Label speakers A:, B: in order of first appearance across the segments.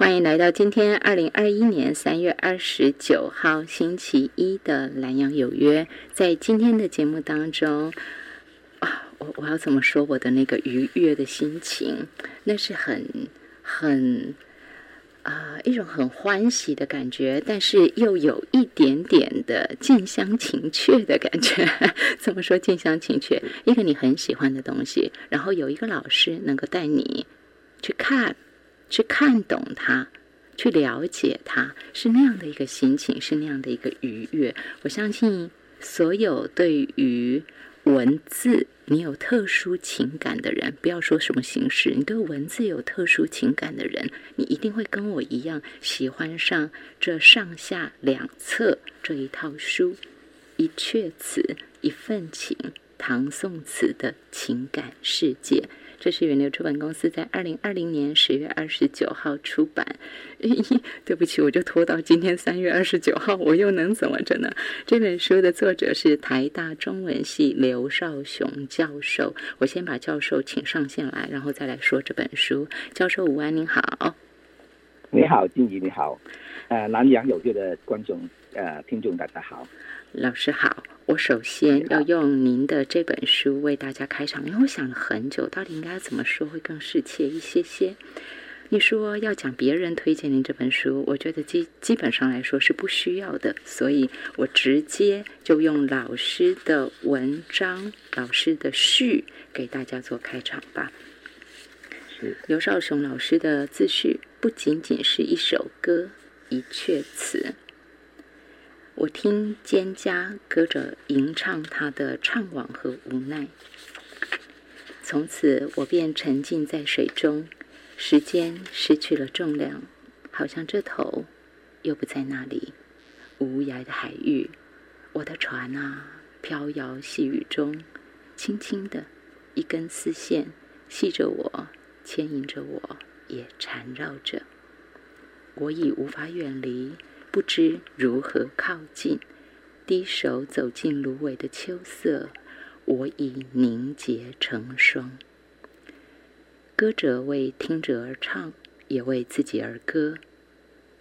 A: 欢迎来到今天二零二一年三月二十九号星期一的蓝洋有约。在今天的节目当中，啊，我我要怎么说我的那个愉悦的心情？那是很很啊一种很欢喜的感觉，但是又有一点点的近乡情怯的感觉。怎么说近乡情怯？一个你很喜欢的东西，然后有一个老师能够带你去看。去看懂它，去了解它，是那样的一个心情，是那样的一个愉悦。我相信，所有对于文字你有特殊情感的人，不要说什么形式，你对文字有特殊情感的人，你一定会跟我一样喜欢上这上下两册这一套书，一阙词，一份情，唐宋词的情感世界。这是远流出版公司在二零二零年十月二十九号出版。对不起，我就拖到今天三月二十九号，我又能怎么着呢？这本书的作者是台大中文系刘少雄教授。我先把教授请上线来，然后再来说这本书。教授午安，您好。
B: 你好，静怡，你好。呃，南阳有约的观众呃听众大家好。
A: 老师好，我首先要用您的这本书为大家开场，因为我想了很久，到底应该怎么说会更适切一些些。你说要讲别人推荐您这本书，我觉得基基本上来说是不需要的，所以我直接就用老师的文章、老师的序给大家做开场吧。
B: 是
A: 刘少雄老师的自序，不仅仅是一首歌、一阙词。我听蒹葭歌者吟唱他的怅惘和无奈，从此我便沉浸在水中，时间失去了重量，好像这头又不在那里。无涯的海域，我的船啊，飘摇细雨中，轻轻的一根丝线系着我，牵引着我，也缠绕着。我已无法远离。不知如何靠近，低首走进芦苇的秋色，我已凝结成霜。歌者为听者而唱，也为自己而歌；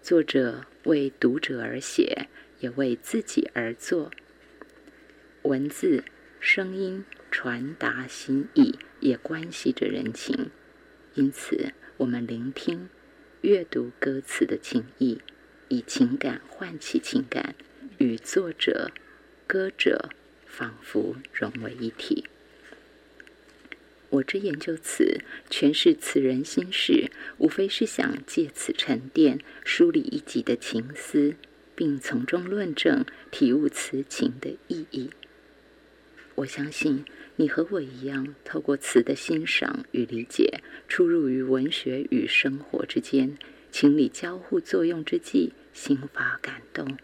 A: 作者为读者而写，也为自己而作。文字、声音传达心意，也关系着人情。因此，我们聆听、阅读歌词的情意。以情感唤起情感，与作者、歌者仿佛融为一体。我之研究词，诠释此人心事，无非是想借此沉淀、梳理一己的情思，并从中论证、体悟词情的意义。我相信你和我一样，透过词的欣赏与理解，出入于文学与生活之间，情理交互作用之际。心发感动，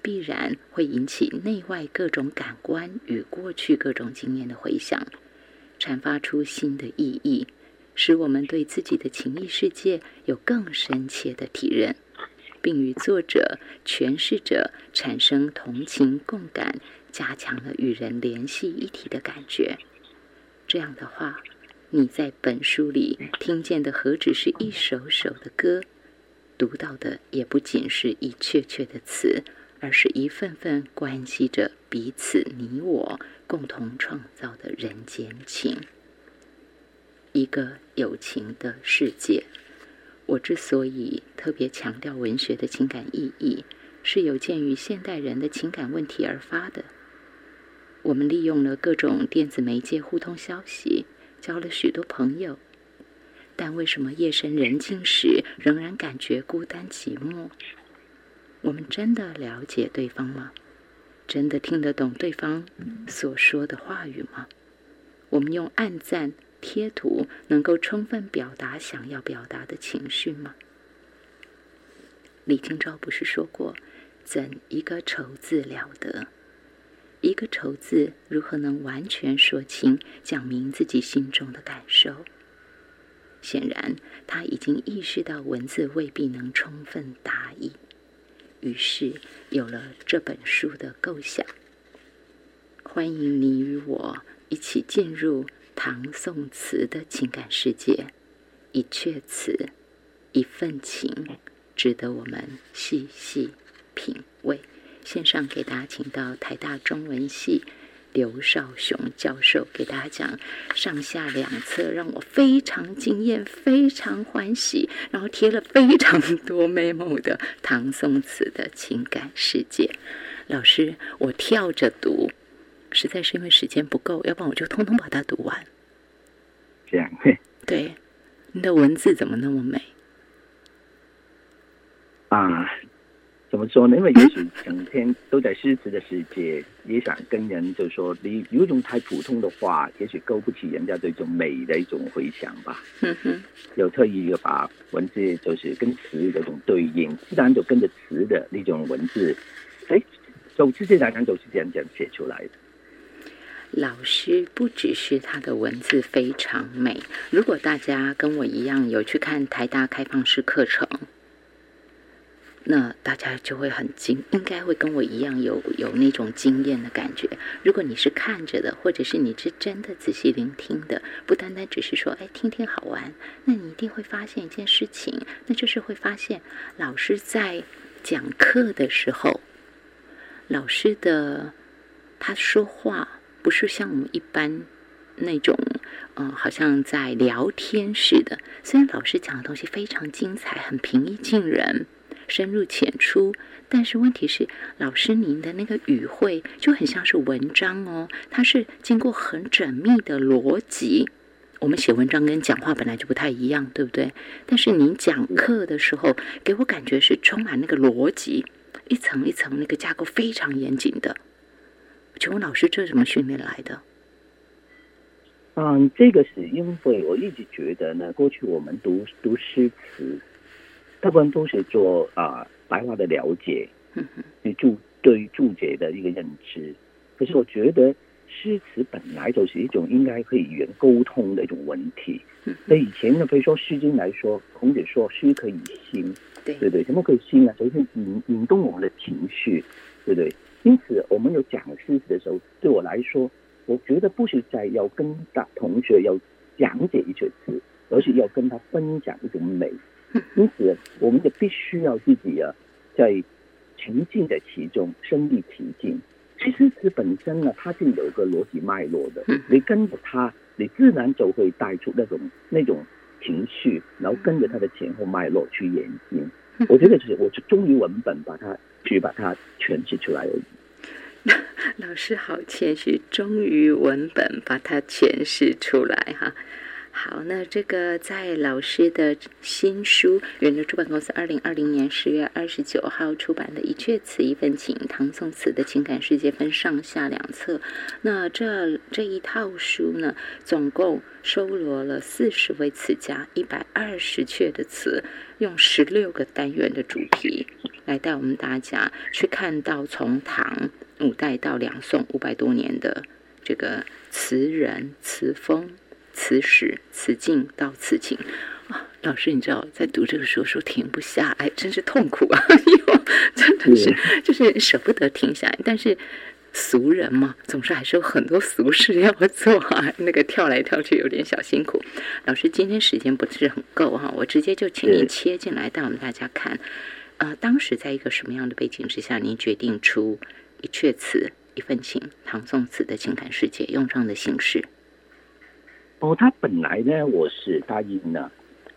A: 必然会引起内外各种感官与过去各种经验的回响，阐发出新的意义，使我们对自己的情意世界有更深切的体认，并与作者、诠释者产生同情共感，加强了与人联系一体的感觉。这样的话，你在本书里听见的何止是一首首的歌？读到的也不仅是一阙阙的词，而是一份份关系着彼此你我共同创造的人间情，一个有情的世界。我之所以特别强调文学的情感意义，是有鉴于现代人的情感问题而发的。我们利用了各种电子媒介互通消息，交了许多朋友。但为什么夜深人静时仍然感觉孤单寂寞？我们真的了解对方吗？真的听得懂对方所说的话语吗？我们用暗赞贴图能够充分表达想要表达的情绪吗？李清照不是说过：“怎一个愁字了得？一个愁字如何能完全说清、讲明自己心中的感受？”显然，他已经意识到文字未必能充分达意，于是有了这本书的构想。欢迎你与我一起进入唐宋词的情感世界，一阙词，一份情，值得我们细细品味。线上给大家请到台大中文系刘少雄教授给大家讲上下两册，让我非常惊艳、非常欢喜，然后贴了非常多 memo 的唐宋词的情感世界。老师，我跳着读，实在是因为时间不够，要不然我就通通把它读完。
B: 这样，
A: 对，你的文字怎么那么美？
B: 啊，怎么说呢？因为也许整天都在诗词的世界，也想跟人就说，你有一种太普通的话，也许勾不起人家对这种美的一种回想吧。
A: 哼哼，
B: 有特意要把文字就是跟词的这种对应，自然就跟着词的那种文字，哎，就直接来讲就是这样这样写出来的。
A: 老师不只是他的文字非常美，如果大家跟我一样有去看台大开放式课程，那大家就会很惊，应该会跟我一样有有那种惊艳的感觉。如果你是看着的，或者是你是真的仔细聆听的，不单单只是说哎听听好玩，那你一定会发现一件事情，那就是会发现老师在讲课的时候，老师的他说话。不是像我们一般那种，嗯，好像在聊天似的。虽然老师讲的东西非常精彩，很平易近人，深入浅出，但是问题是，老师您的那个语汇就很像是文章哦，它是经过很缜密的逻辑。我们写文章跟讲话本来就不太一样，对不对？但是您讲课的时候，给我感觉是充满那个逻辑，一层一层那个架构非常严谨的。请问老师，这是怎么训练来的？
B: 嗯，这个是因为我一直觉得呢，过去我们读读诗词，大部分都是做啊白话的了解，对注对于注解的一个认知。可是我觉得诗词本来就是一种应该可以语言沟通的一种文体。那以前呢，比如说《诗经》来说，孔子说诗可以兴，
A: 对
B: 对对，什么可以兴呢？首先引引动我们的情绪，对不对？因此，我们有讲诗词的时候，对我来说，我觉得不是在要跟大同学要讲解一些词，而是要跟他分享一种美。因此，我们就必须要自己啊，在沉浸在其中，身临其境。其实诗词本身呢，它是有个逻辑脉络的，你跟着它，你自然就会带出那种那种情绪，然后跟着它的前后脉络去演进。我觉得就是，我是忠于文本，把它去把它诠释出来而已。
A: 老师好谦虚，忠于文本，把它诠释出来哈。好，那这个在老师的新书，远流出版公司二零二零年十月二十九号出版的《一阙词一份情》，唐宋词的情感世界分上下两册。那这这一套书呢，总共收罗了四十位词家，一百二十阙的词，用十六个单元的主题来带我们大家去看到从唐五代到两宋五百多年的这个词人词风。此史此境到此情啊，老师，你知道在读这个书时候停不下来，真是痛苦啊！真的是就是舍不得停下来，但是俗人嘛，总是还是有很多俗事要做啊。那个跳来跳去有点小辛苦。老师今天时间不是很够哈，我直接就请您切进来带我们大家看。呃，当时在一个什么样的背景之下，您决定出一阙词一份情，唐宋词的情感世界，用这样的形式？
B: 哦，他本来呢，我是答应了，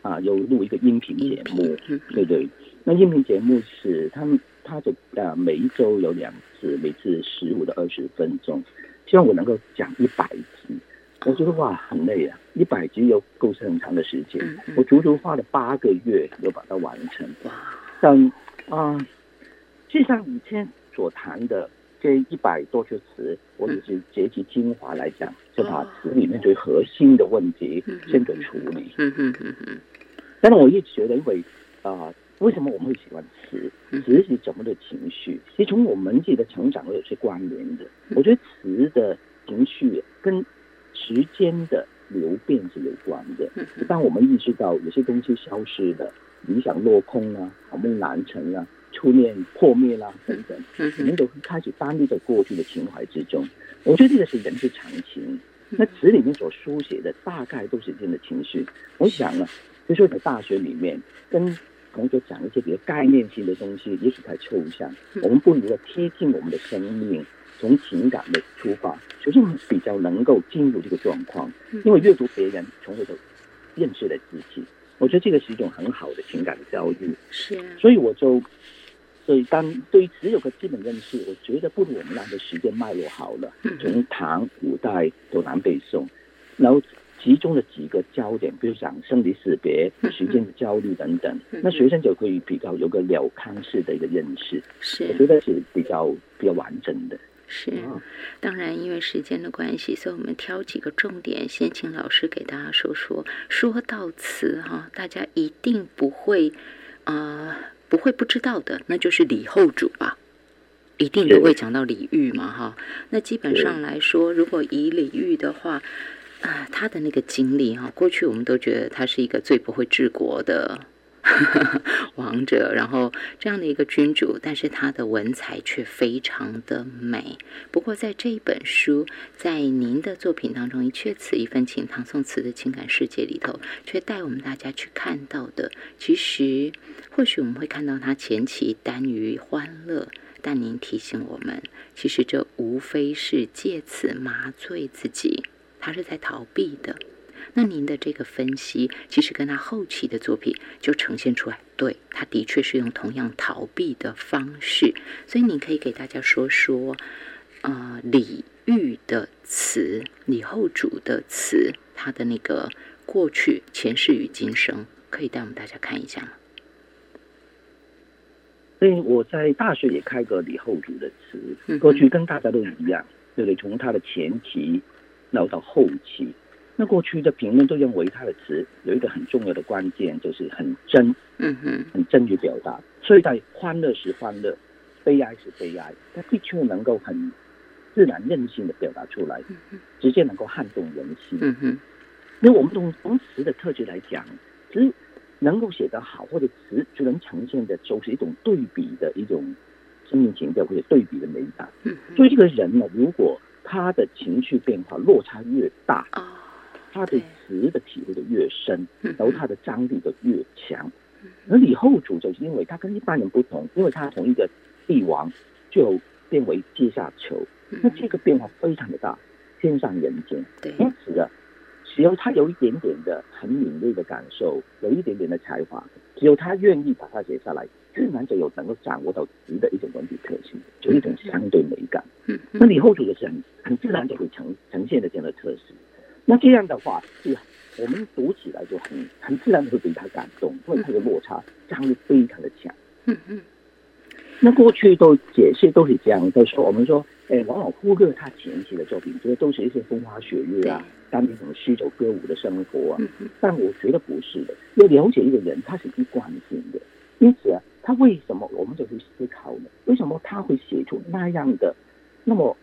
B: 啊，有录一个音频节目，对对。那音频节目是他们，他的啊，每一周有两次，每次十五到二十分钟，希望我能够讲一百集。我觉得哇，很累啊，一百集又构成很长的时间，我足足花了八个月又把它完成。但啊，就像以前所谈的。这一百多阙词，我只是截取精华来讲，就把词里面最核心的问题先给处理。嗯嗯嗯嗯。但是我一直觉得，因为啊，为什么我们会喜欢词？词是怎么的情绪？其实从我们自己的成长会有些关联的。我觉得词的情绪跟时间的流变是有关的。当我们意识到有些东西消失了，理想落空啊，好梦难成啊。初恋破灭啦，等等，我们都开始单立在过去的情怀之中。我觉得这个是人之常情。那词里面所书写的大概都是这样的情绪。我想啊，就说在大学里面跟同学讲一些比较概念性的东西，也许太抽象，我们不如要贴近我们的生命，从情感的出发，首先比较能够进入这个状况，因为阅读别人，从而就认识了自己。我觉得这个是一种很好的情感的教育。
A: 是，
B: 所以我就。所以，当对于只有个基本认识，我觉得不如我们那个时间脉络好了。从唐、古代到南北宋，然后其中的几个焦点，比如讲生离死别、时间的焦虑等等，那学生就可以比较有个了康式的一个认识。
A: 是，
B: 我觉得是比较比较完整的。
A: 是，当然，因为时间的关系，所以我们挑几个重点，先请老师给大家说说。说到词哈，大家一定不会啊。不会不知道的，那就是李后主吧，一定都会讲到李煜嘛，哈。那基本上来说，如果以李煜的话，啊，他的那个经历哈，过去我们都觉得他是一个最不会治国的。王者，然后这样的一个君主，但是他的文采却非常的美。不过在这一本书，在您的作品当中，《一阙词一份情》唐宋词的情感世界里头，却带我们大家去看到的，其实或许我们会看到他前期耽于欢乐，但您提醒我们，其实这无非是借此麻醉自己，他是在逃避的。那您的这个分析，其实跟他后期的作品就呈现出来，对他的确是用同样逃避的方式，所以你可以给大家说说，呃，李煜的词，李后主的词，他的那个过去、前世与今生，可以带我们大家看一下吗？
B: 所以我在大学也开过李后主的词，过去跟大家都一样，对不对？从他的前期，然后到后期。那过去的评论都认为他的词有一个很重要的关键，就是很真，
A: 嗯哼，
B: 很真于表达。所以在欢乐时欢乐，悲哀时悲哀，他的确能够很自然任性的表达出来，直接能够撼动人心。
A: 嗯哼，
B: 那我们从从词的特质来讲，其实能够写得好，或者词就能呈现的，就是一种对比的一种生命情调或者对比的美感。
A: 嗯，
B: 所以这个人呢，如果他的情绪变化落差越大，他对词的体会的越深，然后他的张力的越强。而李后主就是因为他跟一般人不同，因为他从一个帝王就变为阶下囚，那这个变化非常的大，天上人间。因此啊，只有他有一点点的很敏锐的感受，有一点点的才华，只有他愿意把它写下来，自然就有能够掌握到词的一种文体特性，就一种相对美感。那李后主的是很很自然就会呈呈现的这样的特质。那这样的话，是我们读起来就很很自然的会被他感动，因为他的落差张力非常的强。
A: 嗯嗯。
B: 那过去都解释都是这样，都说我们说，哎，往往忽略他前期的作品，觉得都是一些风花雪月啊，当年什么诗酒歌舞的生活啊。但我觉得不是的，要了解一个人，他是一贯性的。因此啊，他为什么我们就去思考呢？为什么他会写出那样的那么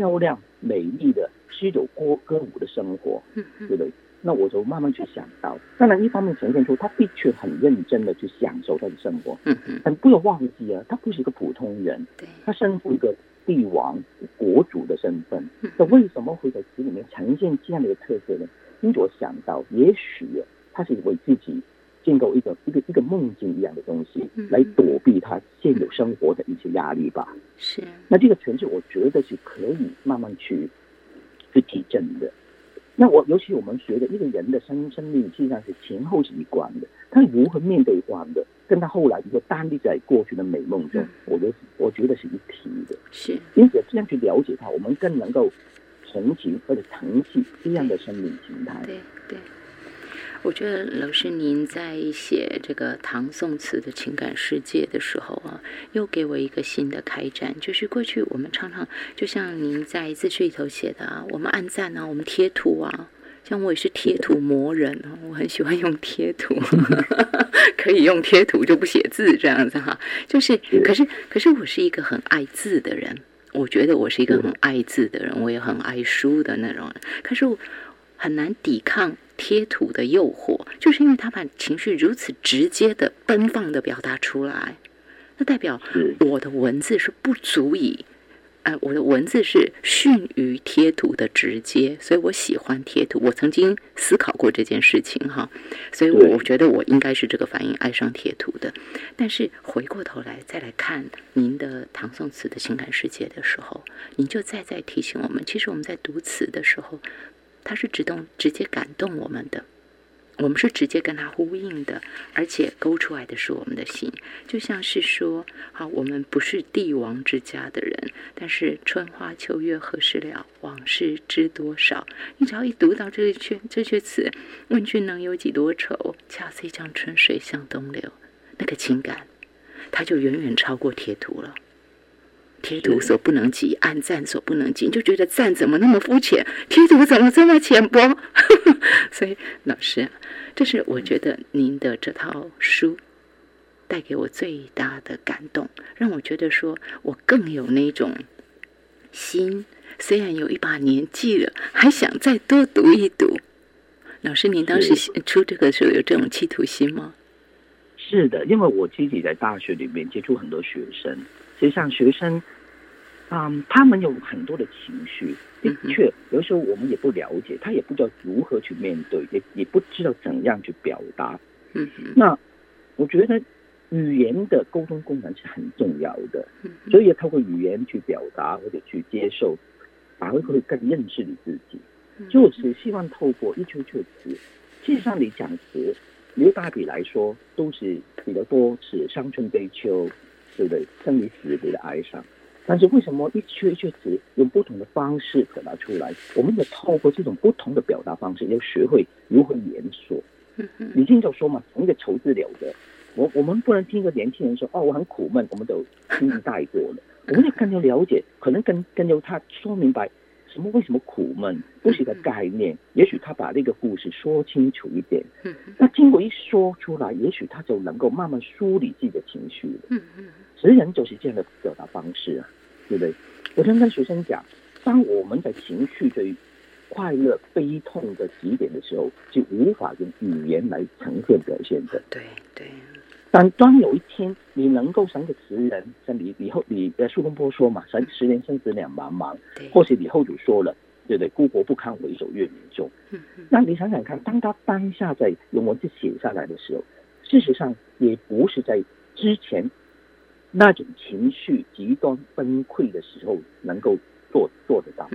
B: 漂亮美丽的？诗酒歌歌舞的生活，对不对？那我就慢慢去想到，当然一方面呈现出他的确很认真的去享受他的生活，
A: 嗯嗯，
B: 但不要忘记啊，他不是一个普通人，他身负一个帝王国主的身份，那为什么会在词里面呈现这样的一个特色呢？因为我想到，也许他是为自己。建构一个一个一个梦境一样的东西，来躲避他现有生活的一些压力吧。
A: 是。
B: 那这个诠释，我觉得是可以慢慢去。去体证的，那我尤其我们觉得一个人的生生命实际上是前后是一贯的，他如何面对关的，跟他后来比如说单立在过去的美梦中，我觉得我觉得是一体的。
A: 是，
B: 因此这样去了解他，我们更能够同情或者疼惜这样的生命形态。
A: 对对。我觉得老师您在写这个唐宋词的情感世界的时候啊，又给我一个新的开展。就是过去我们常常就像您在自序里头写的啊，我们按赞啊，我们贴图啊，像我也是贴图魔人啊，我很喜欢用贴图，可以用贴图就不写字这样子哈。就是，可是可是我是一个很爱字的人，我觉得我是一个很爱字的人，我也很爱书的那种人。可是我很难抵抗。贴图的诱惑，就是因为他把情绪如此直接的、奔放的表达出来，那代表我的文字是不足以呃，我的文字是逊于贴图的直接，所以我喜欢贴图。我曾经思考过这件事情哈，所以我觉得我应该是这个反应，爱上贴图的。但是回过头来再来看您的唐宋词的情感世界的时候，您就再再提醒我们，其实我们在读词的时候，它是直动直接感动我们的。我们是直接跟他呼应的，而且勾出来的是我们的心，就像是说，好，我们不是帝王之家的人，但是春花秋月何时了，往事知多少。你只要一读到这一阙这句词，问君能有几多愁？恰似一江春水向东流，那个情感，它就远远超过贴图了。贴图所不能及，按赞所不能及，就觉得赞怎么那么肤浅，贴图怎么这么浅薄？所以老师，这是我觉得您的这套书带给我最大的感动，让我觉得说我更有那种心，虽然有一把年纪了，还想再多读一读。老师，您当时出这个时候有这种企图心吗？
B: 是的，因为我自己在大学里面接触很多学生。实际上，学生，嗯，他们有很多的情绪，的确，有时候我们也不了解，他也不知道如何去面对，也也不知道怎样去表达。
A: 嗯
B: 那我觉得语言的沟通功能是很重要的，所以要透过语言去表达或者去接受，反而会更认识你自己。就是希望透过一阙阙词，实际上你讲词，留大笔来说都是比较多是伤春悲秋。对不对？生离死别的哀伤，但是为什么一阙一阙词用不同的方式表达出来？我们也透过这种不同的表达方式，要学会如何言说。你经常说嘛，同一个愁字了得，我我们不能听一个年轻人说哦，我很苦闷，我们都轻易带过了。我们要更加了解，可能更更要他说明白。什么？为什么苦闷？不是一个概念。也许他把那个故事说清楚一点，那经过一说出来，也许他就能够慢慢梳理自己的情绪了。
A: 嗯嗯，
B: 词人就是这样的表达方式啊，对不对？我常跟学生讲，当我们的情绪最快乐、悲痛的极点的时候，就无法用语言来呈现表现的。
A: 对对。
B: 但当有一天你能够像个词人，像李李后李呃苏东坡说嘛，十十年生死两茫茫，或许李后主说了，对不对？故国不堪回首月明中。那你想想看，当他当下在用文字写下来的时候，事实上也不是在之前那种情绪极端崩溃的时候能够做做得到。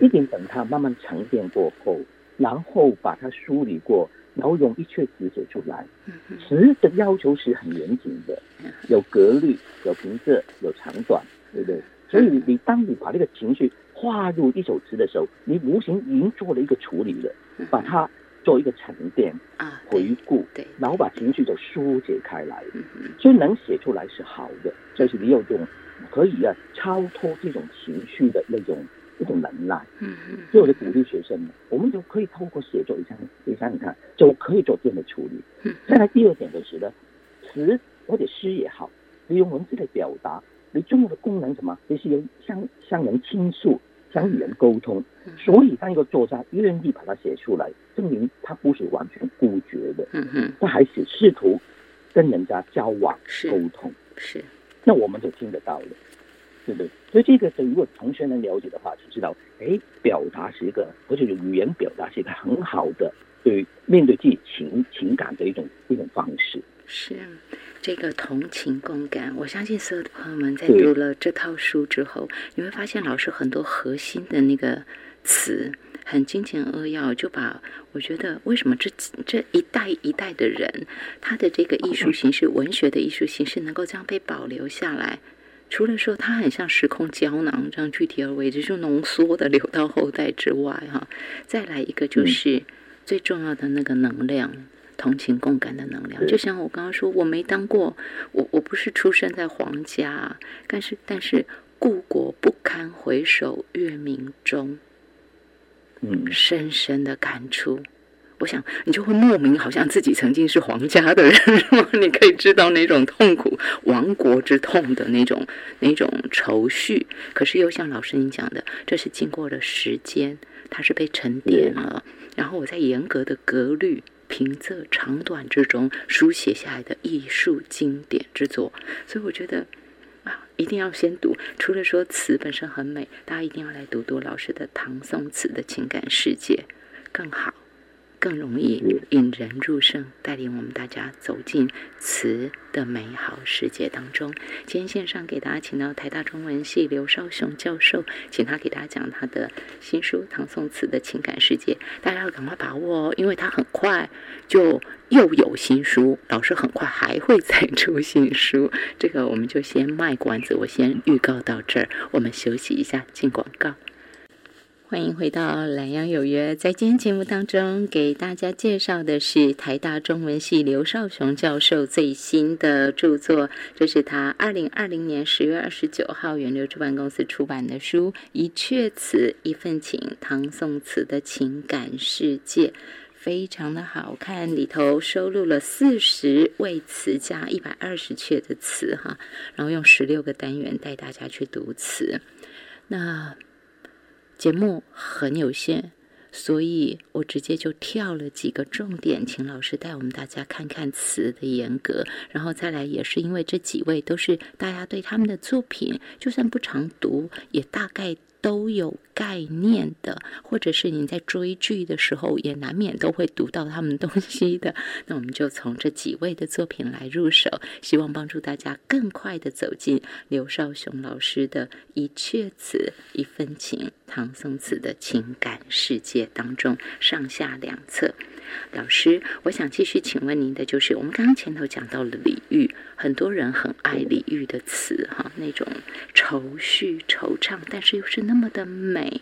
B: 一定等他慢慢沉淀过后，然后把它梳理过。然后用一阙词写出来，词的要求是很严谨的，有格律，有平仄，有长短，对不对？所以你当你把这个情绪划入一首词的时候，你无形已经做了一个处理了，把它做一个沉淀
A: 啊，
B: 回顾，
A: 对，
B: 然后把情绪就疏解开来，所以能写出来是好的，就是你有这种可以啊超脱这种情绪的那种。一种能耐，
A: 嗯嗯，
B: 所以我就鼓励学生们，我们就可以透过写作，你想，你想想看，就可以做这样的处理。再来第二点就是呢，词或者诗也好，你用文字来表达，你重要的功能什么？就是有向向人倾诉，向与人沟通。所以当一个作家愿意把它写出来，证明他不是完全孤绝的，
A: 嗯嗯，
B: 他还是试图跟人家交往、沟通。
A: 是，
B: 那我们就听得到了。对不对？所以这个，如果同学能了解的话，就知道，哎，表达是一个，或者语言表达是一个很好的对面对自己情情感的一种一种方式。
A: 是这个同情共感，我相信所有的朋友们在读了这套书之后，你会发现老师很多核心的那个词很精简扼要，就把我觉得为什么这这一代一代的人，他的这个艺术形式、文学的艺术形式能够这样被保留下来。除了说它很像时空胶囊这样具体而为之，就浓缩的流到后代之外，哈，再来一个就是最重要的那个能量，同情共感的能量。就像我刚刚说，我没当过，我我不是出生在皇家，但是但是故国不堪回首月明中，
B: 嗯，
A: 深深的感触。我想，你就会莫名好像自己曾经是皇家的人，你可以知道那种痛苦、亡国之痛的那种、那种愁绪。可是又像老师您讲的，这是经过了时间，它是被沉淀了，然后我在严格的格律、平仄、长短之中书写下来的艺术经典之作。所以我觉得，啊，一定要先读。除了说词本身很美，大家一定要来读读老师的唐宋词的情感世界，更好。更容易引人入胜，带领我们大家走进词的美好世界当中。今天线上给大家请到台大中文系刘少雄教授，请他给大家讲他的新书《唐宋词的情感世界》，大家要赶快把握哦，因为他很快就又有新书，老师很快还会再出新书。这个我们就先卖关子，我先预告到这儿，我们休息一下，进广告。欢迎回到《懒洋有约》。在今天节目当中，给大家介绍的是台大中文系刘少雄教授最新的著作。这是他二零二零年十月二十九号源流出版公司出版的书《一阙词一份情：唐宋词的情感世界》，非常的好看。里头收录了四十位词加一百二十阙的词，哈，然后用十六个单元带大家去读词。那。节目很有限，所以我直接就跳了几个重点，请老师带我们大家看看词的严格，然后再来也是因为这几位都是大家对他们的作品，就算不常读，也大概。都有概念的，或者是你在追剧的时候，也难免都会读到他们东西的。那我们就从这几位的作品来入手，希望帮助大家更快的走进刘少雄老师的一阙词一份情唐宋词的情感世界当中，上下两册。老师，我想继续请问您的，就是我们刚刚前头讲到了李煜，很多人很爱李煜的词，哈，那种愁绪、惆怅，但是又是那么的美。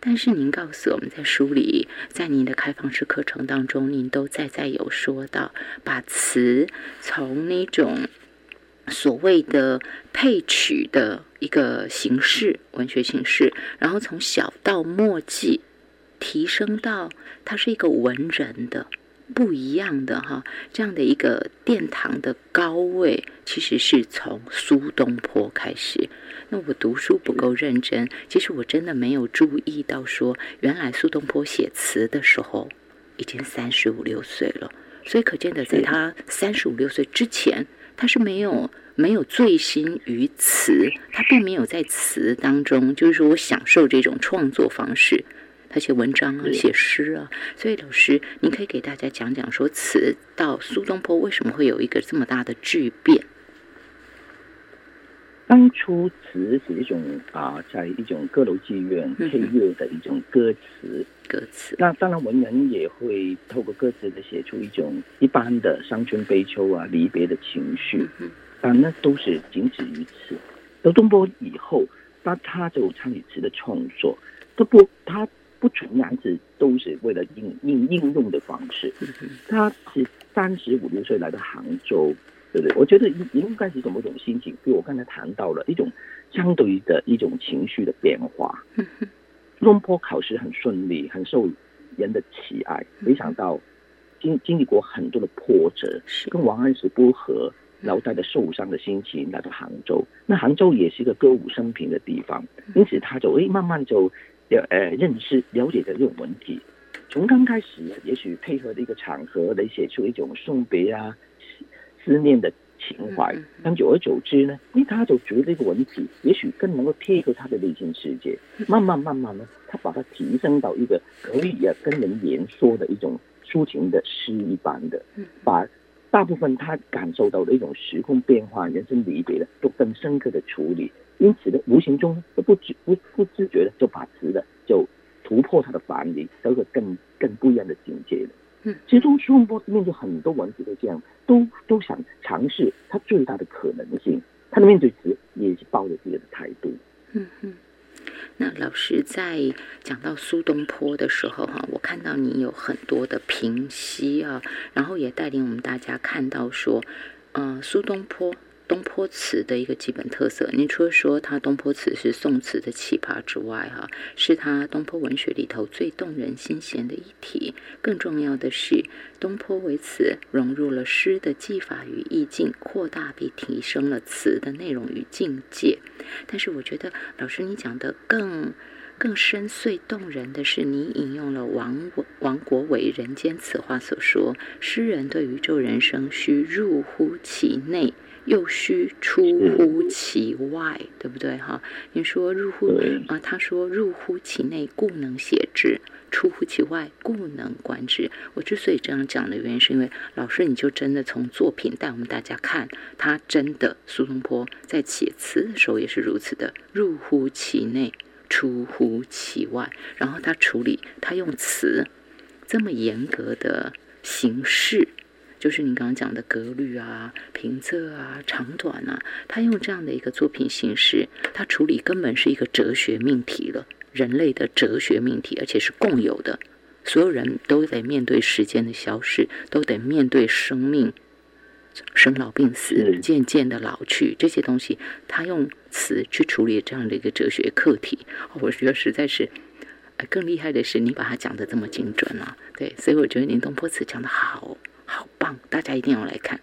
A: 但是您告诉我们在书里，在您的开放式课程当中，您都在在有说到，把词从那种所谓的配曲的一个形式，文学形式，然后从小到墨迹。提升到他是一个文人的不一样的哈，这样的一个殿堂的高位，其实是从苏东坡开始。那我读书不够认真，其实我真的没有注意到说，原来苏东坡写词的时候已经三十五六岁了。所以可见的，在他三十五六岁之前，他是没有没有醉心于词，他并没有在词当中，就是说我享受这种创作方式。他写文章啊，写诗啊，所以老师，您可以给大家讲讲，说词到苏东坡为什么会有一个这么大的巨变？
B: 当初词是一种啊，在一种歌楼妓院配乐的一种歌词，
A: 歌词。
B: 那当然，文人也会透过歌词的写出一种一般的伤春悲秋啊、离别的情绪，但那都是仅止于此。到东坡以后，那他就参与词的创作，他不他。不纯然是都是为了应应应用的方式，他是三十五六岁来到杭州，对不对？我觉得应应该是一种某种心情，比如我刚才谈到了一种相对的一种情绪的变化。东坡考试很顺利，很受人的喜爱，没想到经经历过很多的波折，跟王安石不和，然后带着受伤的心情来到杭州。那杭州也是一个歌舞升平的地方，因此他就诶慢慢就。了呃，认识了解的这种文体，从刚开始，也许配合的一个场合来写出一种送别啊、思念的情怀，但久而久之呢，因为他就觉得这个文体也许更能够贴合他的内心世界，慢慢慢慢呢，他把它提升到一个可以啊跟人言说的一种抒情的诗一般的，把大部分他感受到的一种时空变化、人生离别的，都更深刻的处理。因此呢，无形中都不知不不自觉的就把词的就突破他的范围，到个更更不一样的境界了。嗯，其中苏东坡面对很多文字都这样，都都想尝试他最大的可能性。他的面对词也是抱着这样的态度。
A: 嗯嗯。那老师在讲到苏东坡的时候，哈，我看到你有很多的评析啊，然后也带领我们大家看到说，嗯，苏东坡。东坡词的一个基本特色，你除了说他东坡词是宋词的奇葩之外，哈，是他东坡文学里头最动人心弦的一体。更重要的是，东坡为词融入了诗的技法与意境，扩大并提升了词的内容与境界。但是，我觉得老师你讲的更更深邃动人的是，你引用了王王国维《人间此话》所说：“诗人对宇宙人生，需入乎其内，又需出乎其外，对不对？”哈，你说入乎啊，他说入乎其内，故能写之；出乎其外，故能观之。我之所以这样讲的原因，是因为老师，你就真的从作品带我们大家看，他真的苏东坡在写词的时候也是如此的，入乎其内。出乎其外，然后他处理，他用词这么严格的形式，就是你刚刚讲的格律啊、平仄啊、长短啊，他用这样的一个作品形式，他处理根本是一个哲学命题了，人类的哲学命题，而且是共有的，所有人都得面对时间的消逝，都得面对生命。生老病死，渐渐的老去，这些东西，他用词去处理这样的一个哲学课题，我觉得实在是，更厉害的是，你把它讲的这么精准了，对，所以我觉得您东坡词讲的好好棒，大家一定要来看。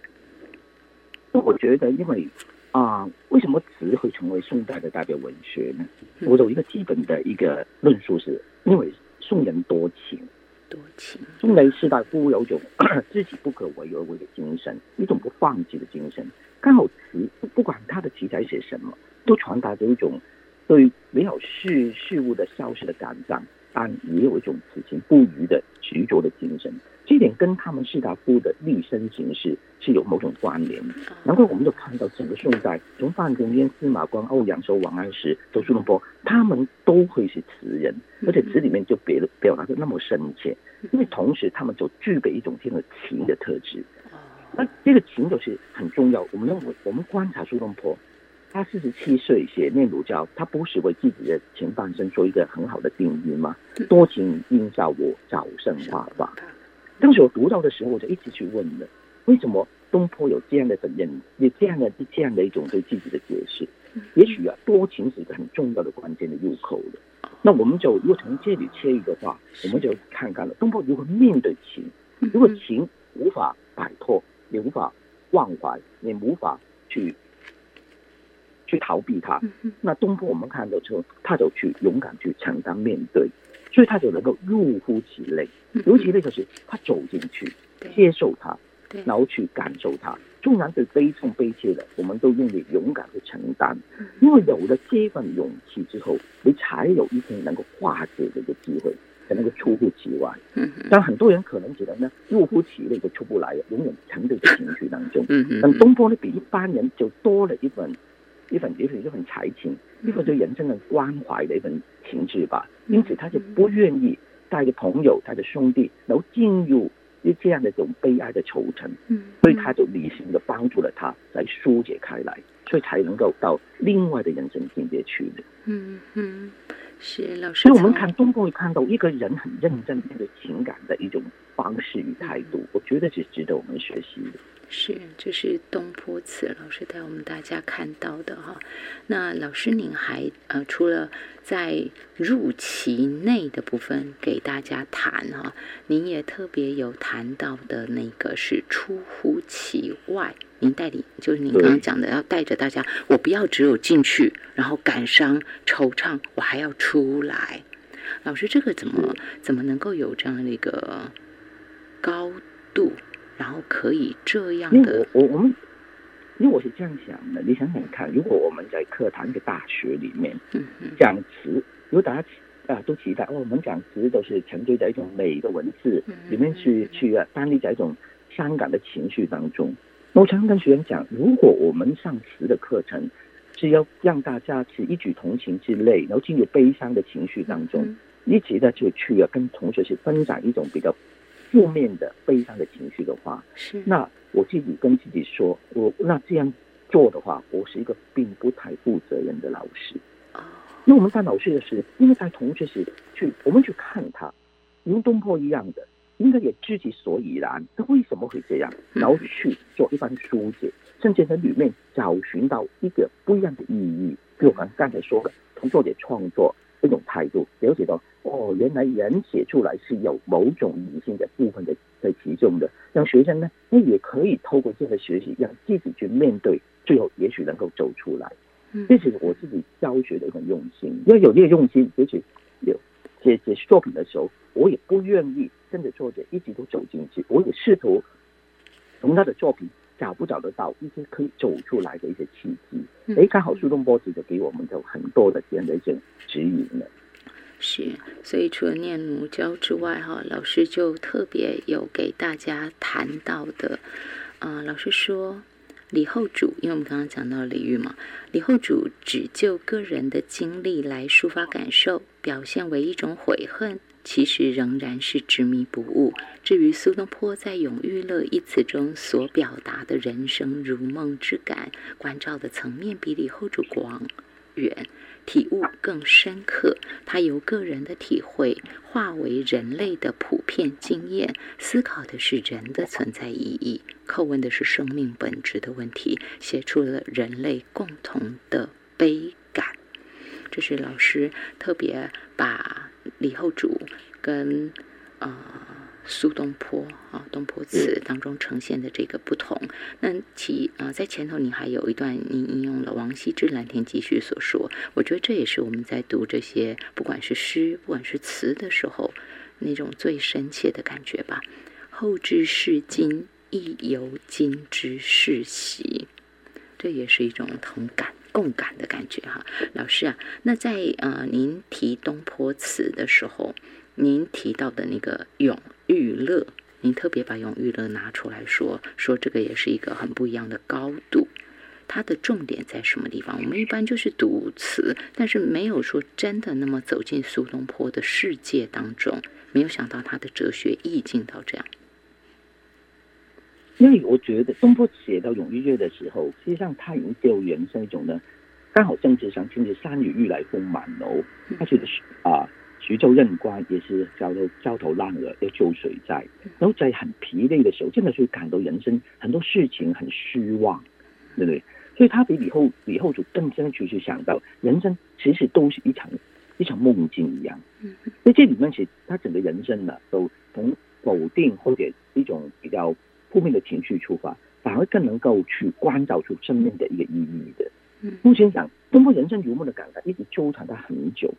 B: 那我觉得，因为啊，为什么词会成为宋代的代表文学呢？我有一个基本的一个论述，是因为宋人多情。
A: 多情。
B: 宋人士大夫有种 知己不可为而为的精神，一种不放弃的精神。刚好词不管他的题材写什么，都传达着一种对美好事事物的消失的感伤，但也有一种此情不渝的执着的精神。这点跟他们士大夫的立身形式是有某种关联的。难怪我们就看到整个宋代，从范仲淹、司马光、欧阳修、王安石到苏东坡，他们都会是词人，而且词里面就表表达的那么深切。因为同时他们就具备一种这种情的特质。那这个情就是很重要。我们认为，我们观察苏东坡，他四十七岁写《念奴娇》，他不是为自己的前半生做一个很好的定义吗？多情应叫我早生华发。当时我读到的时候，我就一直去问了：为什么东坡有这样的认，有这样的这样的一种对自己的解释？也许啊，多情是一个很重要的关键的入口了。那我们就如果从这里切入的话，我们就看看了东坡如何面对情。如果情无法摆脱，也无法忘怀，也无法去去逃避它，那东坡我们看到之后，他就去勇敢去承担面对。所以他就能够入乎其内，尤其那个是他走进去，接受它，然后去感受它。纵然是悲痛悲切的，我们都用力勇敢去承担。因为有了这份勇气之后，你才有一天能够化解这个机会，才能够出乎其外。但很多人可能觉得呢，入乎其内就出不来了，永远沉在情绪当中。但东坡呢，比一般人就多了一份。一份也许一份才情，一份对人生的关怀的一份情志吧。因此，他就不愿意带着朋友、带着兄弟，然后进入一这样的一种悲哀的愁城。嗯，所以他就理性的帮助了他来疏解开来，所以才能够到另外的人生境界去的。
A: 嗯嗯，是老师。
B: 所以我们看中国，会看到一个人很认真面对情感的一种方式与态度，我觉得是值得我们学习的。
A: 是，这是东坡词老师带我们大家看到的哈。那老师您还呃，除了在入其内的部分给大家谈哈，您也特别有谈到的那个是出乎其外。您带领就是您刚刚讲的，要带着大家，我不要只有进去，然后感伤惆怅，我还要出来。老师，这个怎么怎么能够有这样的一个高度？然后可以这样的，
B: 我我们，因为我是这样想的，你想想看，如果我们在课堂的大学里面讲词，如果大家啊都期待，哦，我们讲词都是沉醉在一种美的文字里面去去啊，单立在一种伤感的情绪当中。我常常跟学员讲，如果我们上词的课程是要让大家是一举同情之类，然后进入悲伤的情绪当中，一直的就去啊跟同学去分享一种比较。负面的悲伤的情绪的话，
A: 是
B: 那我自己跟自己说，我那这样做的话，我是一个并不太负责任的老师。那我们当老师的是，应该在同学时去，我们去看他，如东坡一样的，应该也知其所以然，他为什么会这样，然后去做一番疏解，甚至在里面找寻到一个不一样的意义。比如我刚才说的，从作者创作。这种态度了解到，哦，原来人写出来是有某种理性的部分的在其中的，让学生呢，那也可以透过这个学习，让自己去面对，最后也许能够走出来。嗯这是我自己教学的一种用心，因为有这个用心，也许有写写作品的时候，我也不愿意跟着作者一直都走进去，我也试图从他的作品找不找得到一些可以走出来的一些契机。哎，刚好苏东坡就给我们有很多的这样的一些指引了。
A: 是，所以除了念奴娇之外，哈，老师就特别有给大家谈到的，啊，老师说李后主，因为我们刚刚讲到李煜嘛，李后主只就个人的经历来抒发感受，表现为一种悔恨。其实仍然是执迷不悟。至于苏东坡在《永遇乐》一词中所表达的人生如梦之感，关照的层面比李后主广远，体悟更深刻。他由个人的体会化为人类的普遍经验，思考的是人的存在意义，叩问的是生命本质的问题，写出了人类共同的悲感。这是老师特别把。李后主跟呃苏东坡啊东坡词当中呈现的这个不同，那其啊在前头你还有一段你引用了王羲之《蓝田集序》所说，我觉得这也是我们在读这些不管是诗不管是词的时候那种最深切的感觉吧。后知是今，亦犹今之是昔，这也是一种同感。共感的感觉哈，老师啊，那在呃您提东坡词的时候，您提到的那个永遇乐，您特别把永遇乐拿出来说，说这个也是一个很不一样的高度。它的重点在什么地方？我们一般就是读词，但是没有说真的那么走进苏东坡的世界当中，没有想到他的哲学意境到这样。
B: 因为我觉得东坡写到永遇乐的时候，实际上他已经就人生一种呢，刚好政治上，甚至山雨欲来风满楼，他觉得啊，徐州任官也是焦头焦头烂额，要救水灾，然后在很疲累的时候，真的是感到人生很多事情很失望，对不对？所以他比李后李后主更深去去想到，人生其实都是一场一场梦境一样。在这里面，其实他整个人生呢，都从否定或者一种比较。负面的情绪出发，反而更能够去关照出生命的一个意义的。目前讲，通过人生如梦的感慨一直纠缠他很久。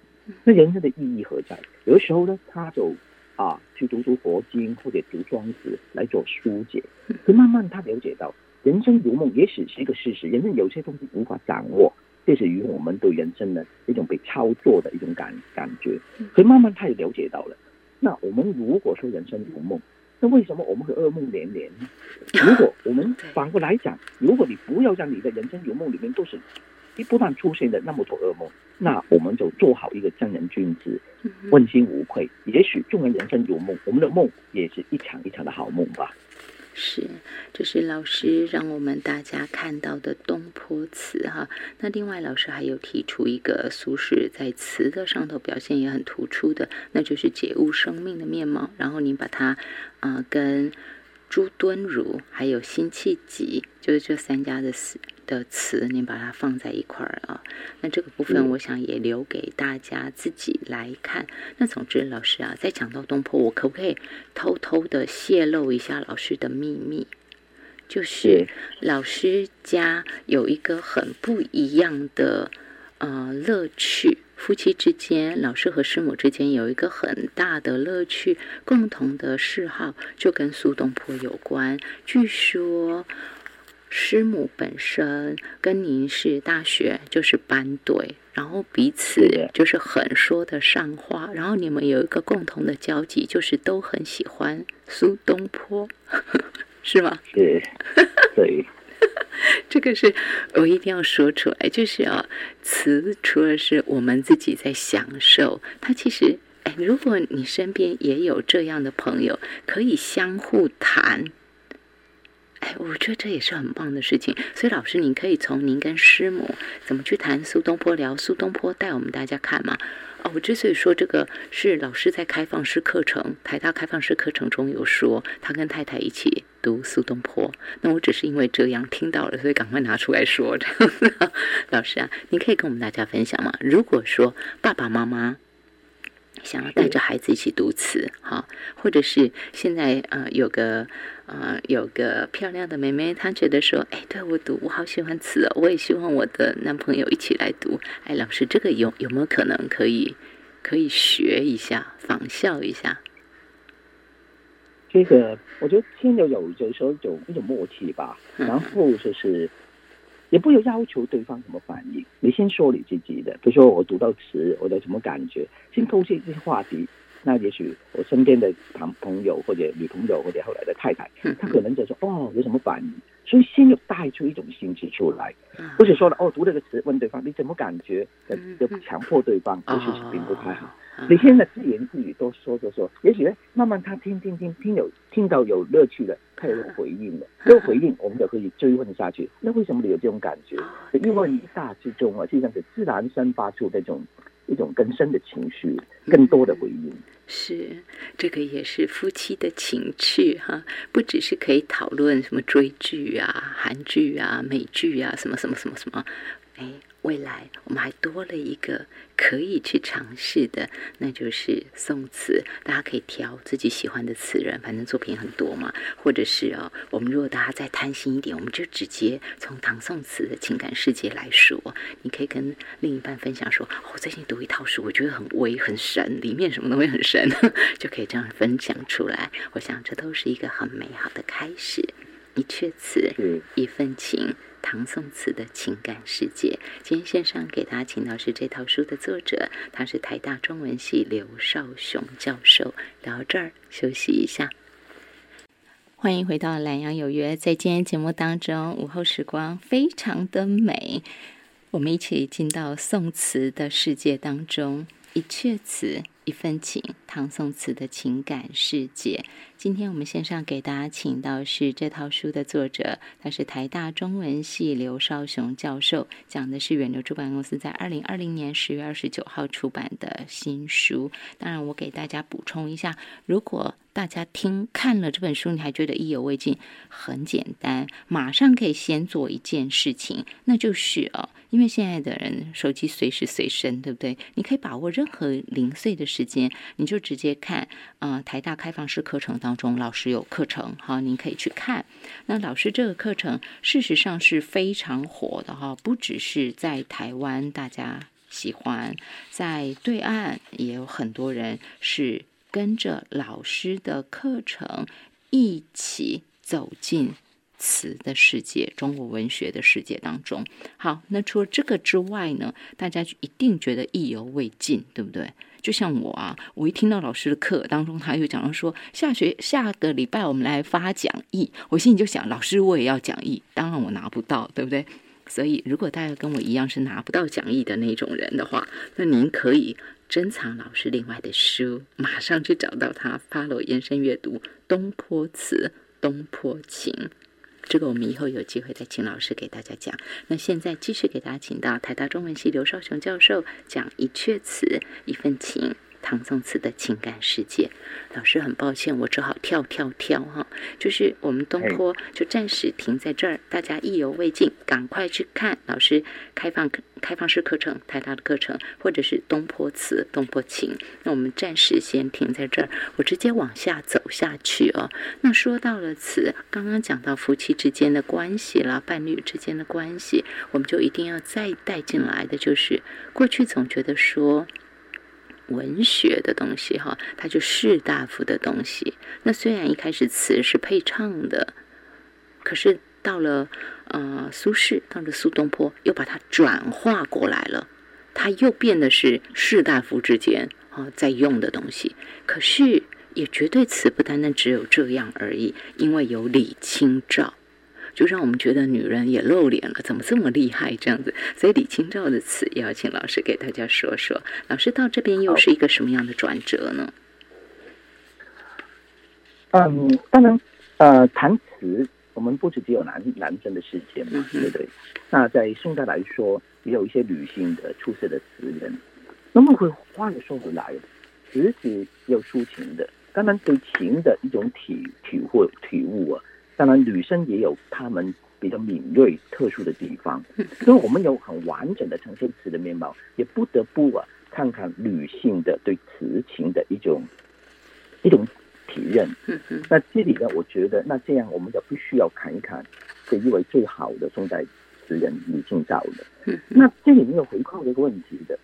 B: 那人生的意义何在？有的时候呢，他就啊去读读佛经或者读庄子来做疏解。可慢慢他了解到，人生如梦也许是一个事实，人生有些东西无法掌握，这是与我们对人生的一种被操作的一种感感觉。所以慢慢他也了解到了。那我们如果说人生如梦，那为什么我们会噩梦连连呢？如果我们 反过来讲，如果你不要让你的人生如梦里面都是一不断出现的那么多噩梦，那我们就做好一个正人君子，问心无愧。也许众人人生如梦，我们的梦也是一场一场的好梦吧。
A: 是，这是老师让我们大家看到的东坡词哈。那另外，老师还有提出一个苏轼在词的上头表现也很突出的，那就是解悟生命的面貌。然后你把它啊跟朱敦儒还有辛弃疾，就是这三家的词。的词，你把它放在一块儿啊。那这个部分，我想也留给大家自己来看。那总之，老师啊，在讲到东坡，我可不可以偷偷的泄露一下老师的秘密？就是老师家有一个很不一样的呃乐趣，夫妻之间，老师和师母之间有一个很大的乐趣，共同的嗜好就跟苏东坡有关。据说。师母本身跟您是大学就是班队，然后彼此就是很说得上话，然后你们有一个共同的交集，就是都很喜欢苏东坡，是吗？
B: 对，对，
A: 这个是我一定要说出来，就是啊，词除了是我们自己在享受，它其实，哎，如果你身边也有这样的朋友，可以相互谈。我觉得这也是很棒的事情。所以老师，您可以从您跟师母怎么去谈苏东坡，聊苏东坡，带我们大家看嘛。哦，我之所以说这个，是老师在开放式课程，台大开放式课程中有说，他跟太太一起读苏东坡。那我只是因为这样听到了，所以赶快拿出来说这样。老师啊，您可以跟我们大家分享吗？如果说爸爸妈妈。想要带着孩子一起读词，哈，或者是现在呃有个呃有个漂亮的妹妹，她觉得说，哎，对我读，我好喜欢词哦，我也希望我的男朋友一起来读。哎，老师，这个有有没有可能可以可以学一下，仿效一下？
B: 这个我觉得听着有有时候有一种默契吧，然后就是也不有要求对方怎么反应，你先说你自己的，比如说我读到词，我的什么感觉，先勾起这些话题。那也许我身边的朋朋友或者女朋友或者后来的太太，她可能就说哦有什么反应，所以先要带出一种心情出来，不是说了哦读这个词问对方你怎么感觉，就强迫对方，其实是并不太好。你现在自言自语都说说说，也许慢慢他听听听听有听到有乐趣了，他有回应了，有回应我们就可以追问下去。那为什么你有这种感觉？一问一大之中啊，实际上是自然生发出这种一种更深的情绪，更多的回应。
A: 是，这个也是夫妻的情趣哈，不只是可以讨论什么追剧啊、韩剧啊、美剧啊，什么什么什么什么，哎。未来我们还多了一个可以去尝试的，那就是宋词。大家可以挑自己喜欢的词人，反正作品很多嘛。或者是哦，我们如果大家再贪心一点，我们就直接从唐宋词的情感世界来说。你可以跟另一半分享说：“我最近读一套书，我觉得很微很神，里面什么东西很神，就可以这样分享出来。”我想这都是一个很美好的开始。一阙词，一份情。唐宋词的情感世界。今天线上给大家请到是这套书的作者，他是台大中文系刘少雄教授。聊到这儿，休息一下。欢迎回到懒羊有约，在今天节目当中，午后时光非常的美，我们一起进到宋词的世界当中，一阙词。一份情，唐宋词的情感世界。今天我们线上给大家请到是这套书的作者，他是台大中文系刘少雄教授，讲的是远流出版公司在二零二零年十月二十九号出版的新书。当然，我给大家补充一下，如果大家听看了这本书，你还觉得意犹未尽，很简单，马上可以先做一件事情，那就是哦，因为现在的人手机随时随身，对不对？你可以把握任何零碎的。时间你就直接看啊，台大开放式课程当中，老师有课程，哈，您可以去看。那老师这个课程事实上是非常火的哈，不只是在台湾大家喜欢，在对岸也有很多人是跟着老师的课程一起走进词的世界、中国文学的世界当中。好，那除了这个之外呢，大家一定觉得意犹未尽，对不对？就像我啊，我一听到老师的课当中，他又讲到说下学下个礼拜我们来发讲义，我心里就想，老师我也要讲义，当然我拿不到，对不对？所以如果大家跟我一样是拿不到讲义的那种人的话，那您可以珍藏老师另外的书，马上去找到他，发了延伸阅读《东坡词》《东坡情》。这个我们以后有机会再请老师给大家讲。那现在继续给大家请到台大中文系刘少雄教授讲一阙词一份情。唐宋词的情感世界，老师很抱歉，我只好跳跳跳哈，就是我们东坡就暂时停在这儿，大家意犹未尽，赶快去看老师开放开放式课程，台大的课程，或者是东坡词、东坡情。那我们暂时先停在这儿，我直接往下走下去哦。那说到了词，刚刚讲到夫妻之间的关系啦，伴侣之间的关系，我们就一定要再带进来的，就是过去总觉得说。文学的东西，哈，它就士大夫的东西。那虽然一开始词是配唱的，可是到了呃苏轼，到了苏东坡，又把它转化过来了，它又变得是士大夫之间啊在用的东西。可是也绝对词不单单只有这样而已，因为有李清照。就让我们觉得女人也露脸了，怎么这么厉害？这样子，所以李清照的词要请老师给大家说说。老师到这边又是一个什么样的转折呢？
B: 嗯，当然，呃，谈词，我们不止只有男男生的世界嘛，对不对？那在宋代来说，也有一些女性的出色的词人。那么，会话又说回来，词是有抒情的，当然对情的一种体体会体悟啊。当然，女生也有她们比较敏锐、特殊的地方。所以，我们有很完整的呈现词的面貌，也不得不啊看看女性的对词情的一种一种体认。那这里呢，我觉得，那这样我们就必须要看一看这一位最好的宋代词人李清照的。那这里面有回扣的一个问题的，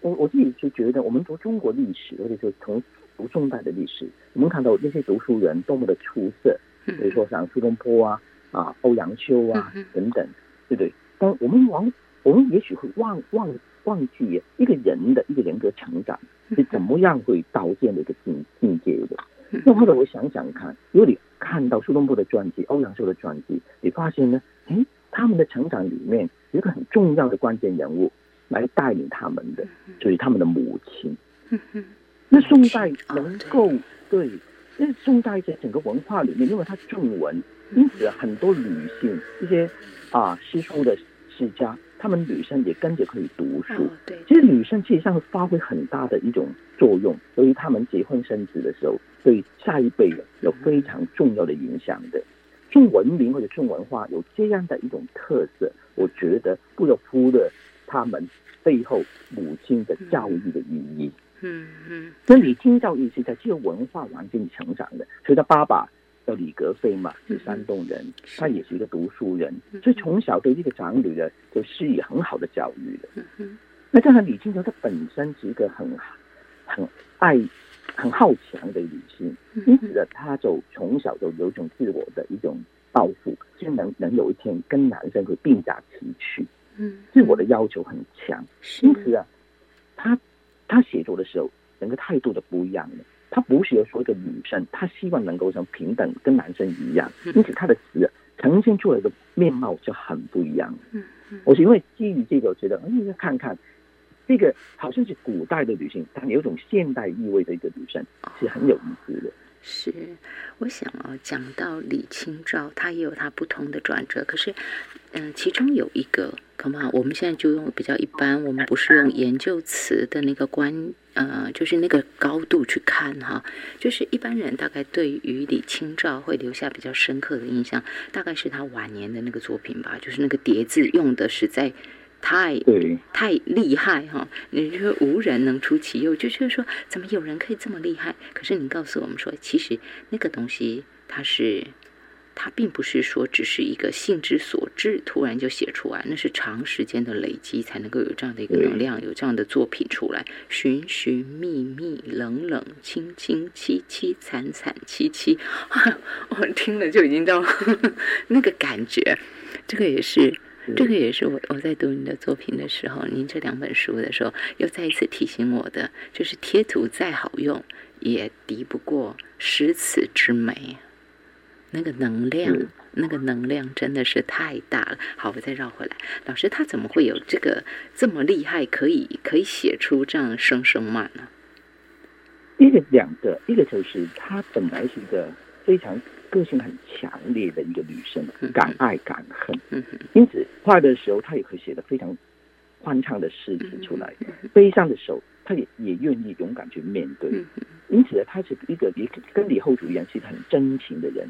B: 我我自己就觉得，我们读中国历史，或者说从读宋代的历史，我们看到那些读书人多么的出色，比如说像苏东坡啊、啊欧阳修啊等等，对不对？但我们往我们也许会忘忘忘记一个人的一个人格成长是怎么样会到这样的一个境境界的。那或者我想想看，如果你看到苏东坡的传记、欧阳修的传记，你发现呢？哎，他们的成长里面有一个很重要的关键人物来带领他们的，就是他们的母亲。那宋代能够对，那宋代在整个文化里面，因为它重文，因此很多女性一些啊诗书的世家，他们女生也跟着可以读书。
A: 对，
B: 其实女生实际上会发挥很大的一种作用，由于他们结婚生子的时候，对下一辈有非常重要的影响的。重文明或者重文化有这样的一种特色，我觉得不能忽略他们背后母亲的教育的意义。
A: 嗯嗯嗯，
B: 那李清照也是在这个文化环境里成长的，所以他爸爸叫李格非嘛，是山东人，他也是一个读书人，所以从小对这个长女呢就施以很好的教育的。那加上李清照她本身是一个很很爱。很好强的女性，因此呢，她就从小就有一种自我的一种抱负，就能能有一天跟男生会并驾齐驱。
A: 嗯，
B: 自我的要求很强，因此啊，她她写作的时候，整个态度都不一样了。他不是说一个女生，她希望能够像平等跟男生一样，因此她的词呈现出来的面貌就很不一样。我是因为基于这个，我觉得你该看看。这个好像是古代的女性，但有种现代意味的一个女生，是很有意思的。
A: 是，我想啊，讲到李清照，她也有她不同的转折。可是，嗯，其中有一个，可嘛，我们现在就用比较一般，我们不是用研究词的那个观，呃，就是那个高度去看哈。就是一般人大概对于李清照会留下比较深刻的印象，大概是她晚年的那个作品吧，就是那个叠字用的实在。太太厉害哈！你说无人能出其右，就是说怎么有人可以这么厉害？可是你告诉我们说，其实那个东西它是，它并不是说只是一个性之所至，突然就写出来，那是长时间的累积才能够有这样的一个能量，有这样的作品出来。寻寻觅觅，冷冷清清，凄凄惨惨戚戚，我听了就已经到 那个感觉。这个也是。这个也是我我在读你的作品的时候，您这两本书的时候，又再一次提醒我的，就是贴图再好用，也敌不过诗词之美，那个能量，那个能量真的是太大了。好，我再绕回来，老师他怎么会有这个这么厉害，可以可以写出这样声声慢呢？
B: 一个两个，一个就是他本来是一个非常。个性很强烈的一个女生，敢爱敢恨，因此快乐的时候，她也可以写的非常欢畅的诗词出来；悲伤的时候，她也也愿意勇敢去面对。因此呢，她是一个也跟李后主一样，是很真情的人。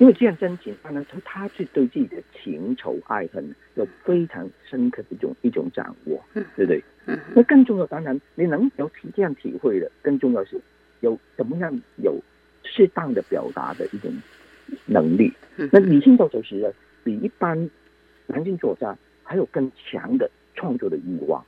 B: 因为这样真情，当然他他是对自己的情仇爱恨有非常深刻的一种一种掌握，对不对？那更重要，当然你能有体这样体会的，更重要是有怎么样有适当的表达的一种。能力，那女性作者是比一般男性作家还有更强的创作的欲望，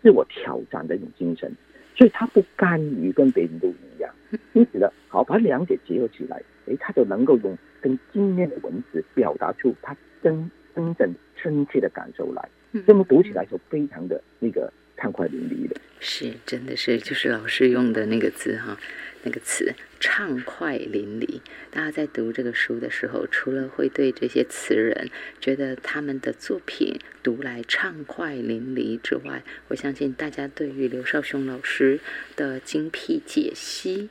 B: 自我挑战的一种精神，所以他不甘于跟别人都一样，因此呢，好把两者结合起来，哎，他就能够用更精炼的文字表达出他真真正深切的感受来，这么读起来就非常的那个畅快淋漓的。
A: 是，真的是就是老师用的那个字哈。那个词畅快淋漓，大家在读这个书的时候，除了会对这些词人觉得他们的作品读来畅快淋漓之外，我相信大家对于刘少雄老师的精辟解析，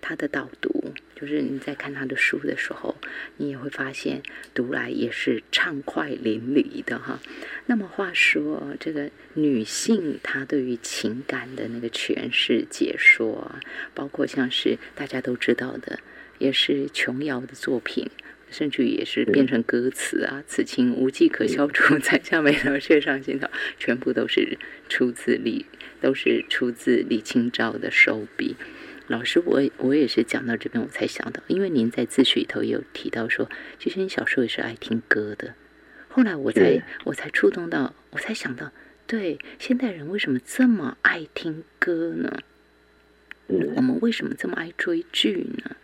A: 他的导读。就是你在看他的书的时候，你也会发现读来也是畅快淋漓的哈。那么话说，这个女性她对于情感的那个诠释解说，包括像是大家都知道的，也是琼瑶的作品，甚至于也是变成歌词啊，“此情无计可消除，才下眉头，却上心头”，全部都是出自李，都是出自李清照的手笔。老师，我我也是讲到这边，我才想到，因为您在自序里头也有提到说，其实你小时候也是爱听歌的。后来我才我才触动到，我才想到，对，现代人为什么这么爱听歌呢？我们为什么这么爱追剧呢？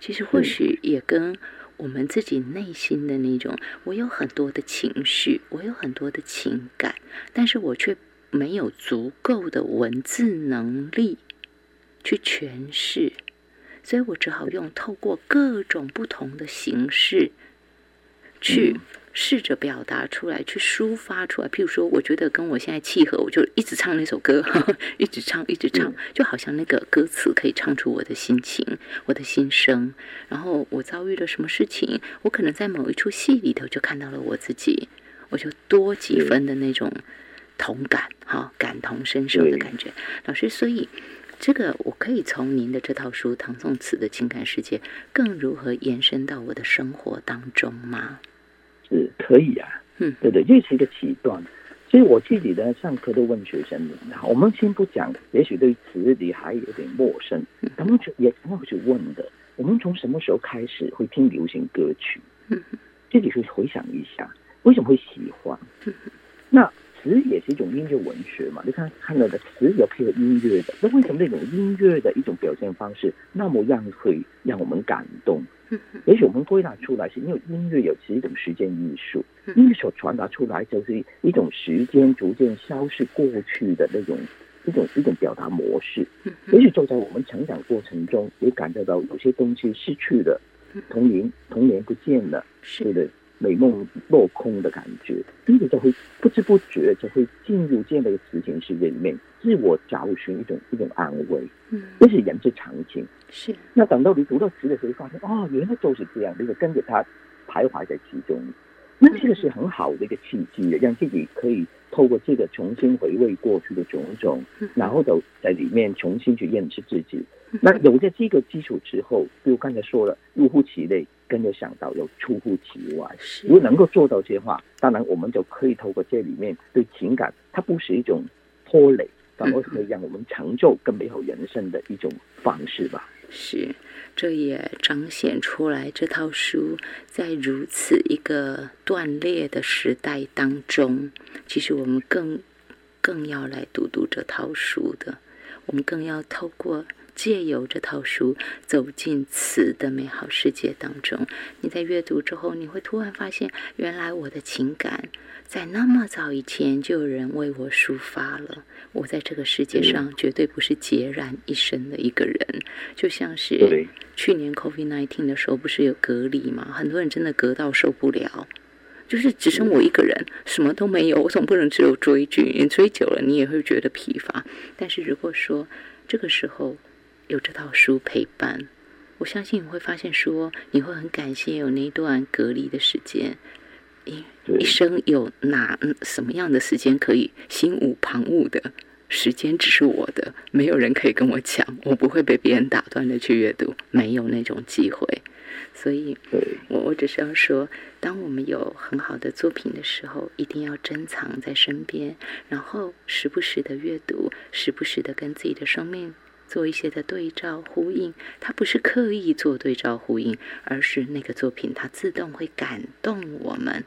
A: 其实或许也跟我们自己内心的那种，我有很多的情绪，我有很多的情感，但是我却没有足够的文字能力去诠释，所以我只好用透过各种不同的形式去。试着表达出来，去抒发出来。譬如说，我觉得跟我现在契合，我就一直唱那首歌，一直唱，一直唱，就好像那个歌词可以唱出我的心情、我的心声。然后我遭遇了什么事情，我可能在某一出戏里头就看到了我自己，我就多几分的那种同感，哈，感同身受的感觉。老师，所以这个我可以从您的这套书《唐宋词的情感世界》更如何延伸到我的生活当中吗？
B: 是可以啊，嗯，对对，这是一个起段。所以我自己呢，上课都问学生我们先不讲，也许对词理还有点陌生，他们就也会去问的。我们从什么时候开始会听流行歌曲？自己去回想一下，为什么会喜欢？那词也是一种音乐文学嘛？你看看到的词有配合音乐的，那为什么那种音乐的一种表现方式那么样会让我们感动？也许我们归纳出来，是因为音乐有是一种时间艺术，音乐所传达出来就是一种时间逐渐消逝过去的那种一种一种表达模式。也许就在我们成长过程中，也感觉到有些东西失去了，童年童年不见了，对的美梦落空的感觉，因此就会不知不觉就会进入这样的一个词情世界里面，自我找寻一种一种安慰。嗯，这是人之常情。
A: 是，
B: 那等到你读到词的时候，发现哦，原来就是这样，你就跟着他徘徊在其中。那这个是很好的一个契机，让自己可以透过这个重新回味过去的种种，然后就在里面重新去认识自己。那有了这个基础之后，比如刚才说了，入乎其内，跟着想到有出乎其外。如果能够做到这些话，当然我们就可以透过这里面对情感，它不是一种拖累，反而可以让我们成就更美好人生的一种方式吧。
A: 是，这也彰显出来这套书在如此一个断裂的时代当中，其实我们更更要来读读这套书的，我们更要透过借由这套书走进词的美好世界当中。你在阅读之后，你会突然发现，原来我的情感。在那么早以前，就有人为我抒发了。我在这个世界上绝对不是孑然一身的一个人，就像是去年 COVID nineteen 的时候，不是有隔离吗？很多人真的隔到受不了，就是只剩我一个人，什么都没有。我总不能只有追剧，你追久了你也会觉得疲乏。但是如果说这个时候有这套书陪伴，我相信你会发现，说你会很感谢有那段隔离的时间。一一生有哪什么样的时间可以心无旁骛的时间只是我的，没有人可以跟我抢，我不会被别人打断的去阅读，没有那种机会。所以，我我只是要说，当我们有很好的作品的时候，一定要珍藏在身边，然后时不时的阅读，时不时的跟自己的生命做一些的对照呼应。它不是刻意做对照呼应，而是那个作品它自动会感动我们。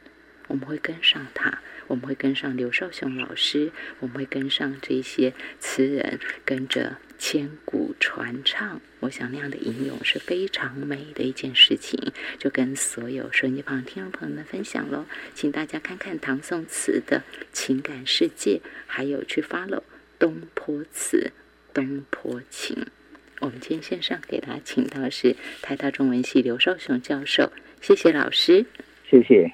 A: 我们会跟上他，我们会跟上刘少雄老师，我们会跟上这些词人，跟着千古传唱。我想那样的吟咏是非常美的一件事情，就跟所有收音机旁听众朋友们分享喽。请大家看看唐宋词的情感世界，还有去 follow 东坡词、东坡情。我们今天线上给大家请到的是台大中文系刘少雄教授，谢谢老师，
B: 谢谢。